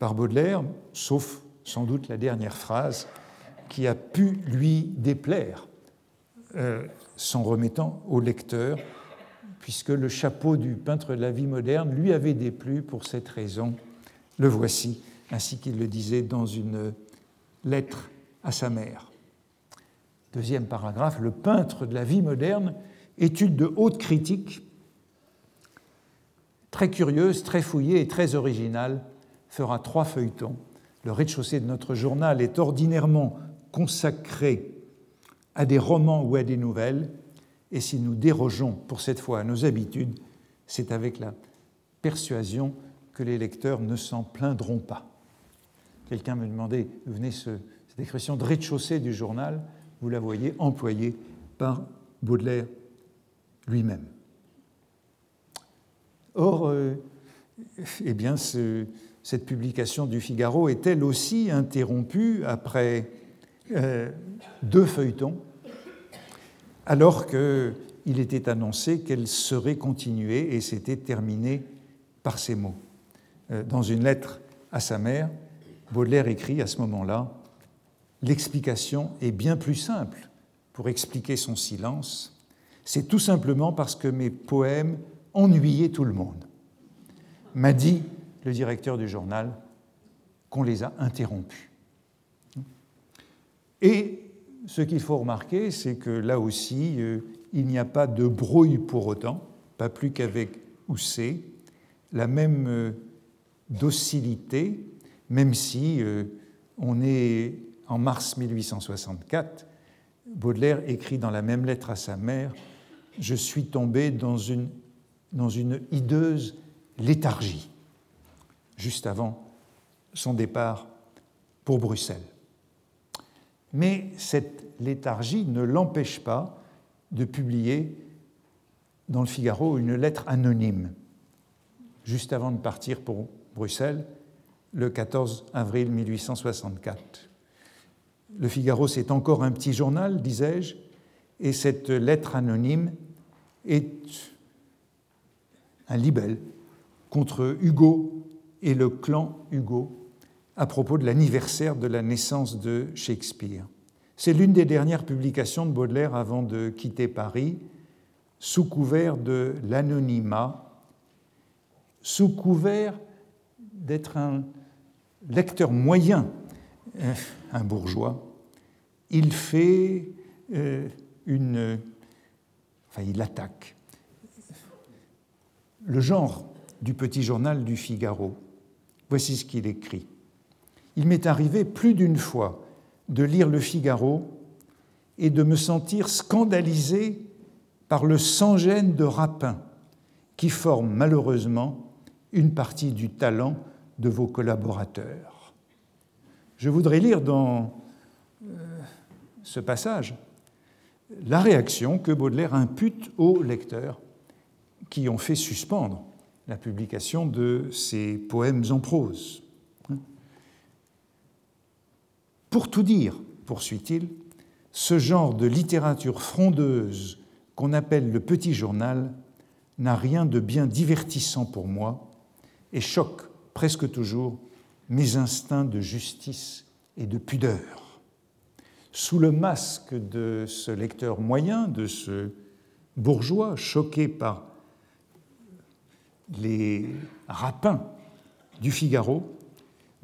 par Baudelaire, sauf sans doute la dernière phrase qui a pu lui déplaire, euh, s'en remettant au lecteur puisque le chapeau du peintre de la vie moderne lui avait déplu pour cette raison. Le voici, ainsi qu'il le disait dans une lettre à sa mère. Deuxième paragraphe, le peintre de la vie moderne, étude de haute critique, très curieuse, très fouillée et très originale, fera trois feuilletons. Le rez-de-chaussée de notre journal est ordinairement consacré à des romans ou à des nouvelles, et si nous dérogeons pour cette fois à nos habitudes, c'est avec la persuasion que les lecteurs ne s'en plaindront pas. Quelqu'un me demandait, venez ce, cette expression de rez-de-chaussée du journal, vous la voyez employée par Baudelaire lui-même. Or, euh, eh bien, cette publication du Figaro est elle aussi interrompue après euh, deux feuilletons alors qu'il était annoncé qu'elle serait continuée et s'était terminée par ces mots. Euh, dans une lettre à sa mère, Baudelaire écrit à ce moment-là L'explication est bien plus simple pour expliquer son silence. C'est tout simplement parce que mes poèmes ennuyaient tout le monde. M'a dit le directeur du journal qu'on les a interrompus. Et ce qu'il faut remarquer, c'est que là aussi, euh, il n'y a pas de brouille pour autant, pas plus qu'avec Housset, la même euh, docilité, même si euh, on est en mars 1864, Baudelaire écrit dans la même lettre à sa mère Je suis tombé dans une, dans une hideuse léthargie, juste avant son départ pour Bruxelles. Mais cette léthargie ne l'empêche pas de publier dans le Figaro une lettre anonyme, juste avant de partir pour Bruxelles, le 14 avril 1864. Le Figaro, c'est encore un petit journal, disais-je, et cette lettre anonyme est un libelle contre Hugo et le clan Hugo à propos de l'anniversaire de la naissance de Shakespeare. C'est l'une des dernières publications de Baudelaire avant de quitter Paris, sous couvert de l'anonymat, sous couvert d'être un lecteur moyen, un bourgeois, il fait euh, une... Enfin, il attaque le genre du petit journal du Figaro Voici ce qu'il écrit. Il m'est arrivé plus d'une fois de lire le Figaro et de me sentir scandalisé par le sans-gêne de rapin qui forme malheureusement une partie du talent de vos collaborateurs. Je voudrais lire dans euh, ce passage la réaction que Baudelaire impute aux lecteurs qui ont fait suspendre la publication de ses poèmes en prose. Pour tout dire, poursuit-il, ce genre de littérature frondeuse qu'on appelle le petit journal n'a rien de bien divertissant pour moi et choque presque toujours mes instincts de justice et de pudeur. Sous le masque de ce lecteur moyen, de ce bourgeois choqué par les rapins du Figaro,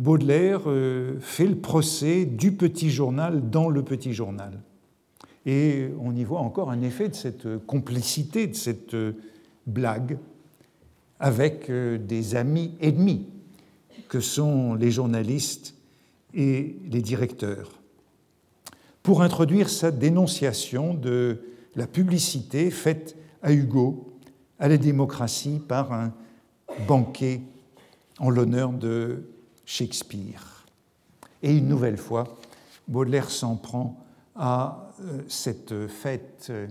Baudelaire euh, fait le procès du petit journal dans le petit journal. Et on y voit encore un effet de cette complicité, de cette blague avec euh, des amis ennemis que sont les journalistes et les directeurs, pour introduire sa dénonciation de la publicité faite à Hugo à la démocratie par un banquet en l'honneur de Shakespeare. Et une nouvelle fois, Baudelaire s'en prend à euh, cette fête euh,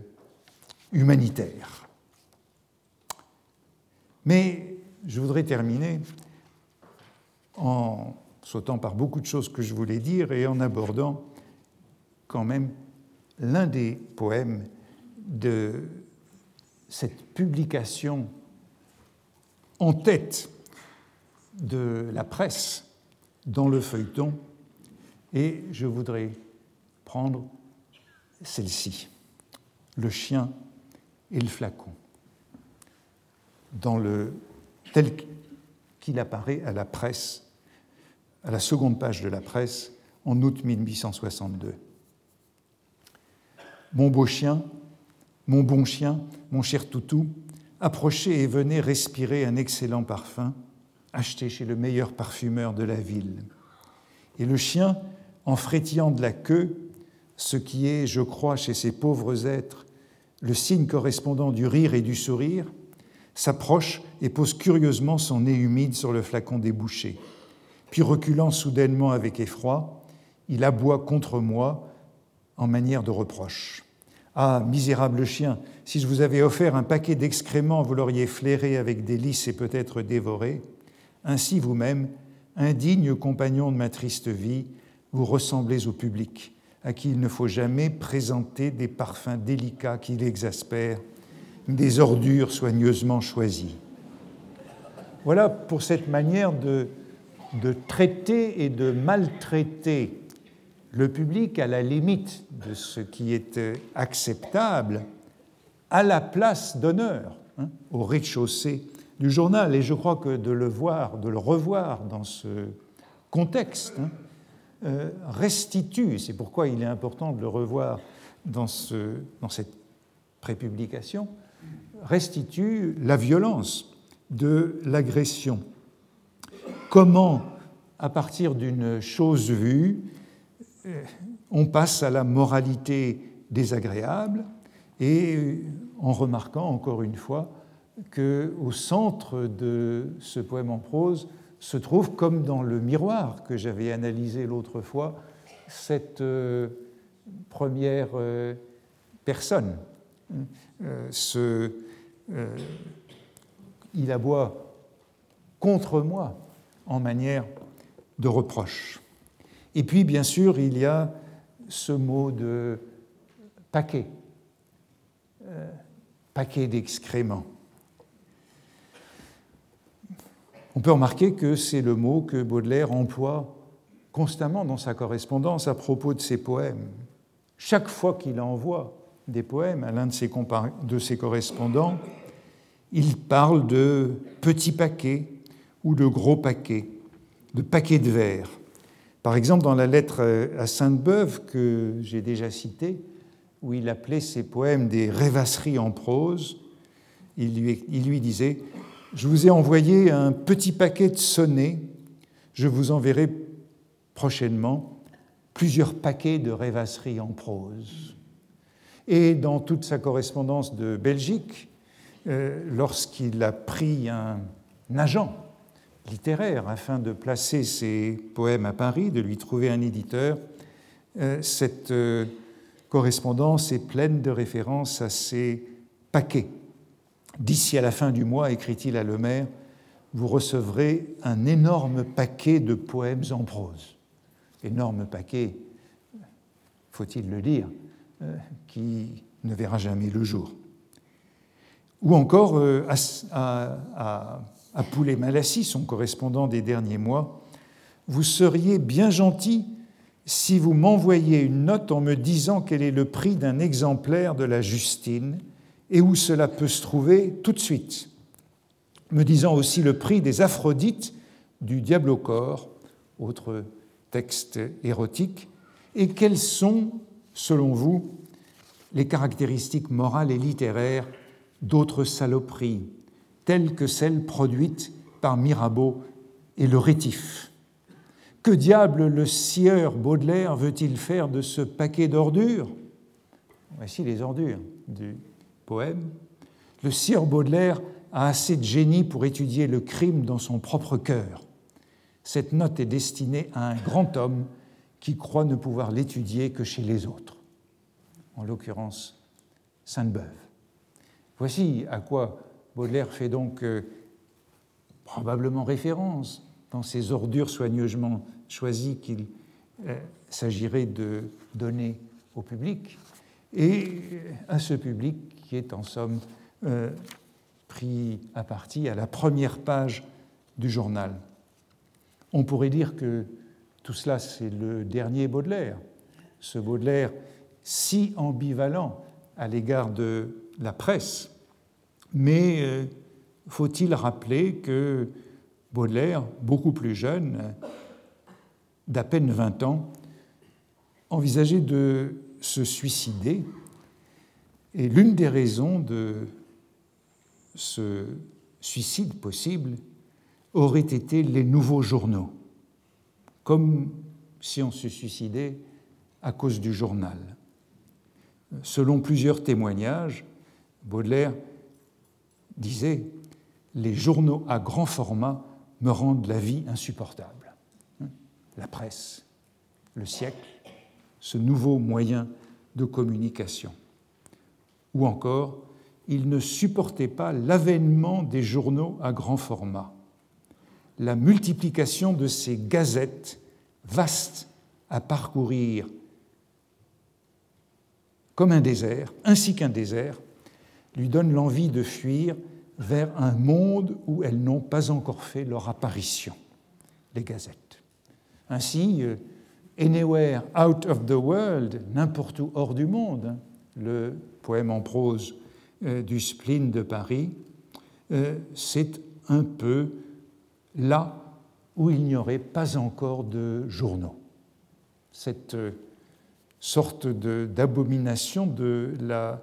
humanitaire. Mais je voudrais terminer en sautant par beaucoup de choses que je voulais dire et en abordant quand même l'un des poèmes de cette publication en tête de la presse dans le feuilleton et je voudrais prendre celle-ci, Le chien et le flacon tel qu'il apparaît à la presse, à la seconde page de la presse, en août 1862. Mon beau chien, mon bon chien, mon cher toutou, approchez et venez respirer un excellent parfum acheté chez le meilleur parfumeur de la ville. Et le chien, en frétillant de la queue, ce qui est, je crois, chez ces pauvres êtres, le signe correspondant du rire et du sourire, s'approche et pose curieusement son nez humide sur le flacon débouché. Puis reculant soudainement avec effroi, il aboie contre moi en manière de reproche. Ah, misérable chien, si je vous avais offert un paquet d'excréments, vous l'auriez flairé avec délice et peut-être dévoré. Ainsi vous-même, indigne compagnon de ma triste vie, vous ressemblez au public, à qui il ne faut jamais présenter des parfums délicats qui l'exaspèrent des ordures soigneusement choisies. Voilà pour cette manière de, traiter et de maltraiter le public à la limite de ce qui est acceptable, à la place d'honneur, hein, au rez-de-chaussée du journal. Et je crois que de le voir, de le revoir dans ce contexte, hein, euh, restitue, c'est pourquoi il est important de le revoir dans, ce, dans cette prépublication, restitue la violence de l'agression. Comment, à partir d'une chose vue, euh, on passe à la moralité désagréable et en remarquant encore une fois qu'au centre de ce poème en prose se trouve, comme dans le miroir que j'avais analysé l'autre fois, cette euh, première euh, personne, euh, il aboie contre moi en manière de reproche. Et puis, bien sûr, il y a ce mot de paquet, paquet d'excréments. On peut remarquer que c'est le mot que Baudelaire emploie constamment dans sa correspondance à propos de ses poèmes. Chaque fois qu'il envoie des poèmes à l'un de ses, de ses correspondants, il parle de petits paquets ou de gros paquets, de paquets de verre. Par exemple, dans la lettre à Sainte-Beuve que j'ai déjà citée, où il appelait ses poèmes des rêvasseries en prose, il lui disait Je vous ai envoyé un petit paquet de sonnets je vous enverrai prochainement plusieurs paquets de rêvasseries en prose. Et dans toute sa correspondance de Belgique, euh, lorsqu'il a pris un agent littéraire afin de placer ses poèmes à Paris, de lui trouver un éditeur, euh, cette euh, correspondance est pleine de références à ces paquets. D'ici à la fin du mois, écrit-il à Lemaire, vous recevrez un énorme paquet de poèmes en prose. Énorme paquet, faut-il le dire, euh, qui ne verra jamais le jour. Ou encore euh, à, à, Poulet Malassis, son correspondant des derniers mois, vous seriez bien gentil si vous m'envoyiez une note en me disant quel est le prix d'un exemplaire de la Justine et où cela peut se trouver tout de suite me disant aussi le prix des Aphrodites du Diable au corps, autre texte érotique, et quelles sont, selon vous, les caractéristiques morales et littéraires d'autres saloperies, telles que celles produites par Mirabeau et le rétif? Que diable le sieur Baudelaire veut-il faire de ce paquet d'ordures? Voici les ordures du Le sieur Baudelaire a assez de génie pour étudier le crime dans son propre cœur. Cette note est destinée à un grand homme qui croit ne pouvoir l'étudier que chez les autres, en l'occurrence Sainte-Beuve. Voici à quoi Baudelaire fait donc euh, probablement référence dans ces ordures soigneusement choisies qu'il euh, s'agirait de donner au public, et à ce public qui est en somme euh, pris à partie à la première page du journal. On pourrait dire que tout cela, c'est le dernier Baudelaire, ce Baudelaire si ambivalent à l'égard de la presse, mais euh, faut-il rappeler que Baudelaire, beaucoup plus jeune, d'à peine 20 ans, envisageait de se suicider, et l'une des raisons de ce suicide possible aurait été les nouveaux journaux, comme si on se suicidait à cause du journal. Selon plusieurs témoignages, Baudelaire disait Les journaux à grand format me rendent la vie insupportable. La presse, le siècle, ce nouveau moyen de communication. Ou encore, il ne supportait pas l'avènement des journaux à grand format, la multiplication de ces gazettes vastes à parcourir comme un désert, ainsi qu'un désert, lui donne l'envie de fuir vers un monde où elles n'ont pas encore fait leur apparition, les gazettes. Ainsi, euh, Anywhere Out of the World, n'importe où hors du monde, hein, le poème en prose euh, du spleen de Paris, euh, c'est un peu là où il n'y aurait pas encore de journaux. Cette euh, sorte d'abomination de, la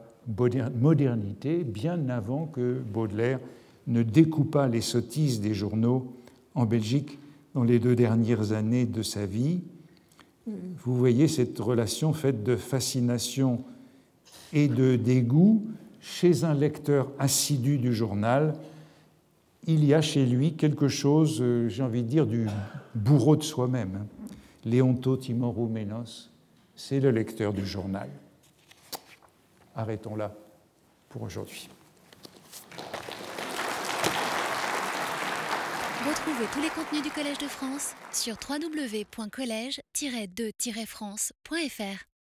modernité, bien avant que Baudelaire ne découpa les sottises des journaux en Belgique dans les deux dernières années de sa vie. Vous voyez cette relation faite de fascination et de dégoût chez un lecteur assidu du journal, il y a chez lui quelque chose, euh, j'ai envie de dire, du bourreau de soi-même. Léonto Timoroumenos, c'est le lecteur du journal. Arrêtons là pour aujourd'hui. Retrouvez tous les contenus du Collège de France sur www.colège-2-france.fr.